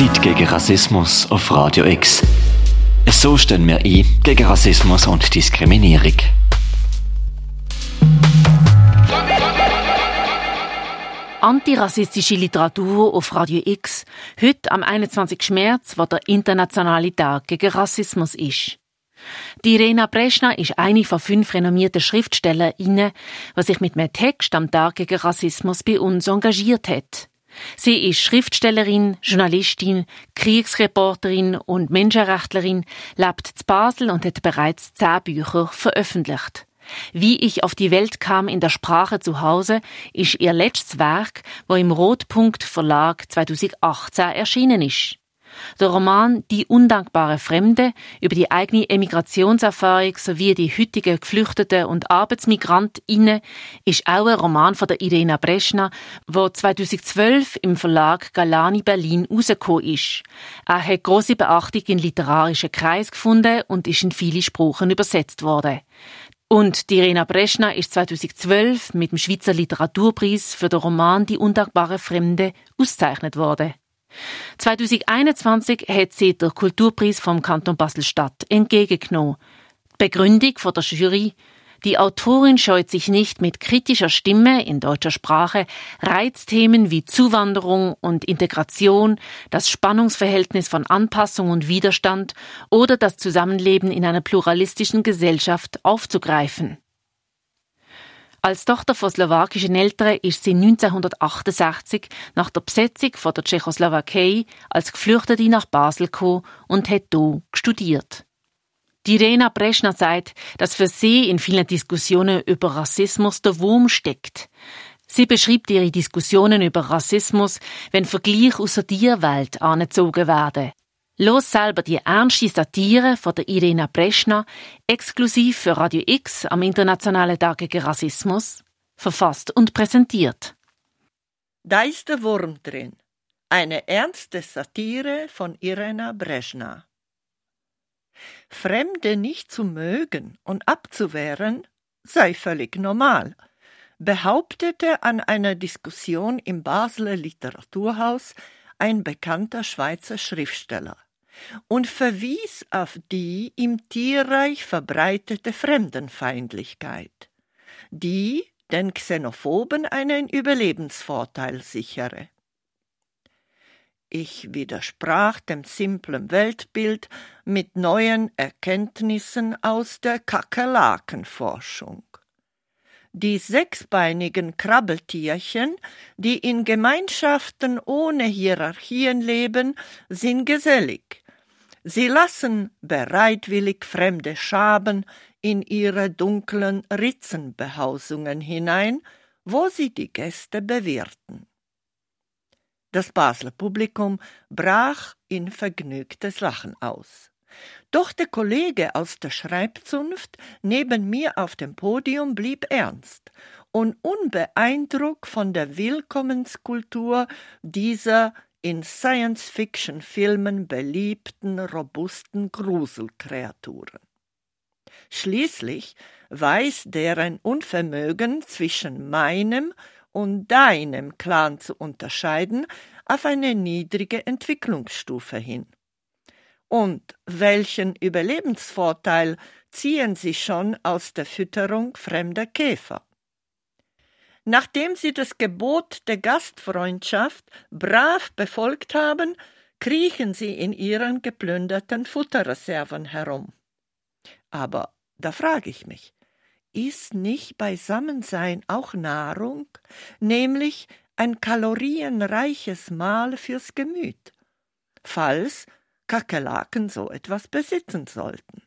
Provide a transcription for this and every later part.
Zeit gegen Rassismus auf Radio X. So stehen wir ein gegen Rassismus und Diskriminierung. Antirassistische Literatur auf Radio X. Heute am 21. März, wo der internationale Tag gegen Rassismus ist. Die Irena Breschna ist eine von fünf renommierten Schriftstellerinnen, die sich mit einem Text am Tag gegen Rassismus bei uns engagiert hat. Sie ist Schriftstellerin, Journalistin, Kriegsreporterin und Menschenrechtlerin, lebt in Basel und hat bereits zehn Bücher veröffentlicht. Wie ich auf die Welt kam in der Sprache zu Hause ist ihr letztes Werk, wo im Rotpunkt Verlag 2018 erschienen ist. Der Roman Die undankbare Fremde über die eigene Emigrationserfahrung sowie die heutigen Geflüchteten und ArbeitsmigrantInnen ist auch ein Roman von der Irena Breschna, wo 2012 im Verlag Galani Berlin rausgekommen ist. Er hat große Beachtung in literarischen Kreis gefunden und ist in viele Sprachen übersetzt worden. Und die Irena Breschna ist 2012 mit dem Schweizer Literaturpreis für den Roman Die undankbare Fremde ausgezeichnet worden. 2021 hat sie den Kulturpreis vom Kanton Basel-Stadt entgegengenommen. Die Begründung von der Jury die Autorin scheut sich nicht mit kritischer Stimme in deutscher Sprache Reizthemen wie Zuwanderung und Integration, das Spannungsverhältnis von Anpassung und Widerstand oder das Zusammenleben in einer pluralistischen Gesellschaft aufzugreifen. Als Tochter von slowakischen Eltern ist sie 1968 nach der Besetzung von der Tschechoslowakei als Geflüchtete nach Basel gekommen und hat hier studiert. Die Irena Breschner sagt, dass für sie in vielen Diskussionen über Rassismus der Wurm steckt. Sie beschreibt ihre Diskussionen über Rassismus, wenn Vergleich aus der Tierwelt angezogen werden. Los selber die ernste Satire von der Irena Breschna, exklusiv für Radio X am Internationalen Tag gegen Rassismus, verfasst und präsentiert. Da ist der Wurm drin. Eine ernste Satire von Irena Breschna. Fremde nicht zu mögen und abzuwehren sei völlig normal, behauptete an einer Diskussion im Basler Literaturhaus ein bekannter Schweizer Schriftsteller und verwies auf die im Tierreich verbreitete Fremdenfeindlichkeit, die den Xenophoben einen Überlebensvorteil sichere. Ich widersprach dem simplen Weltbild mit neuen Erkenntnissen aus der Kakerlakenforschung. Die sechsbeinigen Krabbeltierchen, die in Gemeinschaften ohne Hierarchien leben, sind gesellig, Sie lassen bereitwillig fremde Schaben in ihre dunklen Ritzenbehausungen hinein, wo sie die Gäste bewirten. Das Basler Publikum brach in vergnügtes Lachen aus. Doch der Kollege aus der Schreibzunft neben mir auf dem Podium blieb ernst und unbeeindruckt von der Willkommenskultur dieser in Science-Fiction-Filmen beliebten robusten Gruselkreaturen. Schließlich weiß deren Unvermögen zwischen meinem und deinem Clan zu unterscheiden auf eine niedrige Entwicklungsstufe hin. Und welchen Überlebensvorteil ziehen sie schon aus der Fütterung fremder Käfer? Nachdem sie das Gebot der Gastfreundschaft brav befolgt haben, kriechen sie in ihren geplünderten Futterreserven herum. Aber da frage ich mich, ist nicht Beisammensein auch Nahrung, nämlich ein kalorienreiches Mahl fürs Gemüt, falls Kakerlaken so etwas besitzen sollten?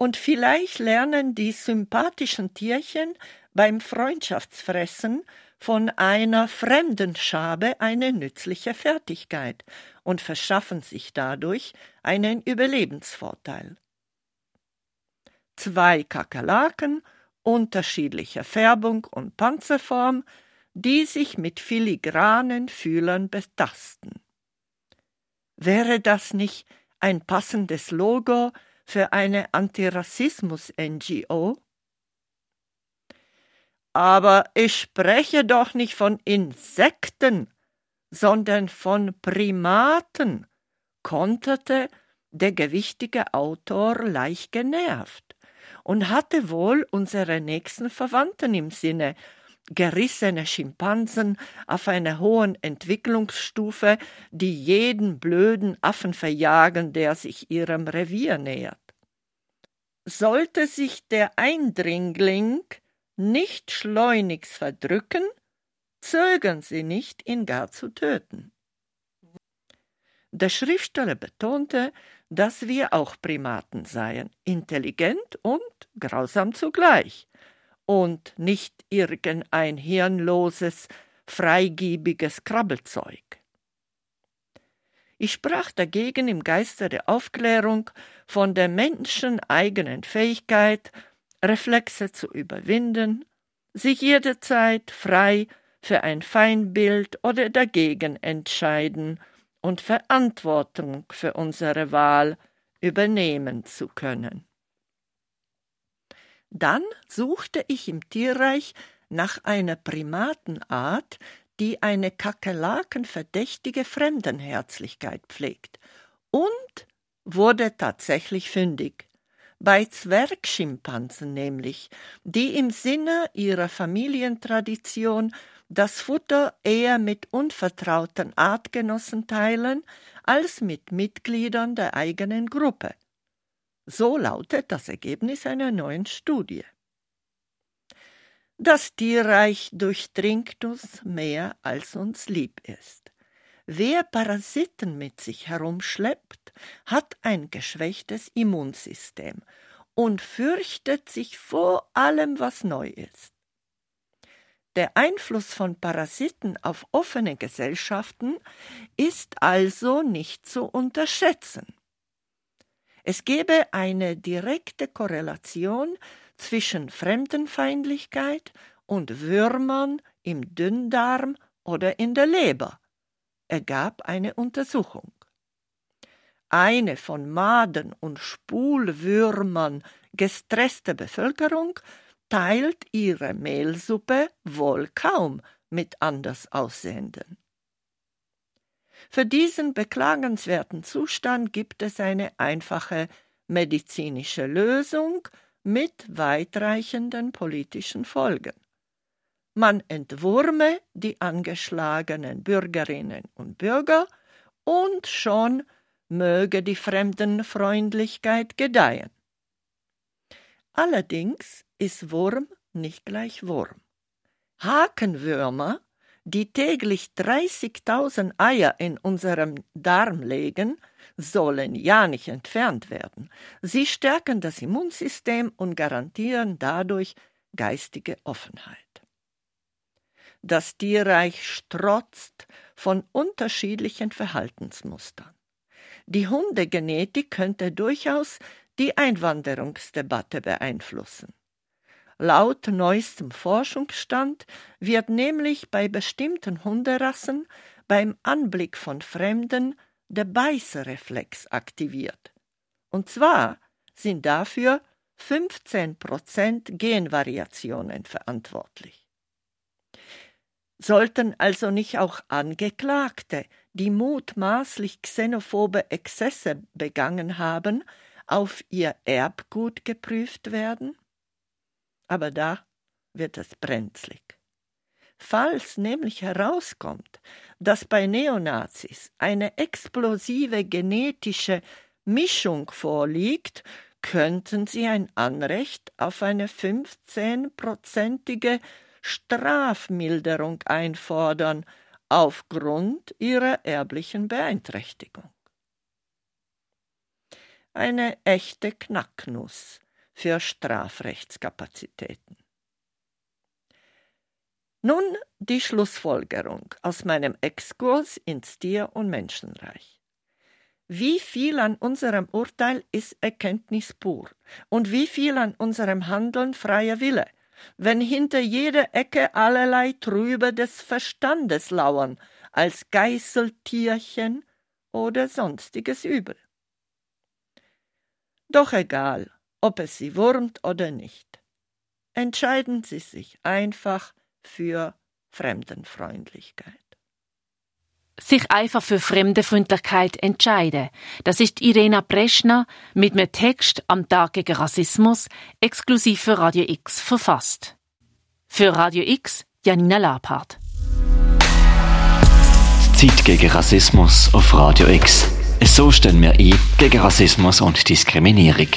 Und vielleicht lernen die sympathischen Tierchen beim Freundschaftsfressen von einer fremden Schabe eine nützliche Fertigkeit und verschaffen sich dadurch einen Überlebensvorteil. Zwei Kakerlaken unterschiedlicher Färbung und Panzerform, die sich mit filigranen Fühlern betasten. Wäre das nicht ein passendes Logo für eine Antirassismus-NGO? Aber ich spreche doch nicht von Insekten, sondern von Primaten, konterte der gewichtige Autor leicht genervt und hatte wohl unsere nächsten Verwandten im Sinne, gerissene Schimpansen auf einer hohen Entwicklungsstufe, die jeden blöden Affen verjagen, der sich ihrem Revier nähert. Sollte sich der Eindringling nicht schleunigst verdrücken, zögern sie nicht, ihn gar zu töten. Der Schriftsteller betonte, dass wir auch Primaten seien, intelligent und grausam zugleich, und nicht irgendein hirnloses, freigiebiges Krabbelzeug. Ich sprach dagegen im Geiste der Aufklärung von der menscheneigenen Fähigkeit, Reflexe zu überwinden, sich jederzeit frei für ein Feindbild oder dagegen entscheiden und Verantwortung für unsere Wahl übernehmen zu können. Dann suchte ich im Tierreich nach einer Primatenart, die eine kakerlakenverdächtige Fremdenherzlichkeit pflegt, und wurde tatsächlich fündig. Bei Zwergschimpansen nämlich, die im Sinne ihrer Familientradition das Futter eher mit unvertrauten Artgenossen teilen als mit Mitgliedern der eigenen Gruppe. So lautet das Ergebnis einer neuen Studie. Das Tierreich durchdringt uns mehr, als uns lieb ist. Wer Parasiten mit sich herumschleppt, hat ein geschwächtes Immunsystem und fürchtet sich vor allem, was neu ist. Der Einfluss von Parasiten auf offene Gesellschaften ist also nicht zu unterschätzen. Es gäbe eine direkte Korrelation zwischen Fremdenfeindlichkeit und Würmern im Dünndarm oder in der Leber, ergab eine Untersuchung. Eine von Maden und Spulwürmern gestresste Bevölkerung teilt ihre Mehlsuppe wohl kaum mit anders Aussehenden. Für diesen beklagenswerten Zustand gibt es eine einfache medizinische Lösung mit weitreichenden politischen Folgen. Man entwurme die angeschlagenen Bürgerinnen und Bürger und schon möge die Fremdenfreundlichkeit gedeihen. Allerdings ist Wurm nicht gleich Wurm. Hakenwürmer, die täglich 30.000 Eier in unserem Darm legen, sollen ja nicht entfernt werden. Sie stärken das Immunsystem und garantieren dadurch geistige Offenheit. Das Tierreich strotzt von unterschiedlichen Verhaltensmustern. Die Hundegenetik könnte durchaus die Einwanderungsdebatte beeinflussen. Laut neuestem Forschungsstand wird nämlich bei bestimmten Hunderassen beim Anblick von Fremden der Beißreflex aktiviert. Und zwar sind dafür 15% Genvariationen verantwortlich. Sollten also nicht auch Angeklagte, die mutmaßlich xenophobe Exzesse begangen haben, auf ihr Erbgut geprüft werden? aber da wird es brenzlig. Falls nämlich herauskommt, dass bei Neonazis eine explosive genetische Mischung vorliegt, könnten sie ein Anrecht auf eine 15-prozentige Strafmilderung einfordern aufgrund ihrer erblichen Beeinträchtigung. Eine echte Knacknuss für Strafrechtskapazitäten. Nun die Schlussfolgerung aus meinem Exkurs ins Tier- und Menschenreich. Wie viel an unserem Urteil ist Erkenntnis pur und wie viel an unserem Handeln freier Wille, wenn hinter jeder Ecke allerlei Trübe des Verstandes lauern, als Geißeltierchen oder sonstiges Übel. Doch egal, ob es sie wurmt oder nicht. Entscheiden Sie sich einfach für Fremdenfreundlichkeit. Sich einfach für Fremdenfreundlichkeit entscheiden. Das ist Irena Preschner mit einem Text am Tag gegen Rassismus exklusiv für Radio X verfasst. Für Radio X Janina Lapart. Zeit gegen Rassismus auf Radio X. So stellen wir ein gegen Rassismus und Diskriminierung.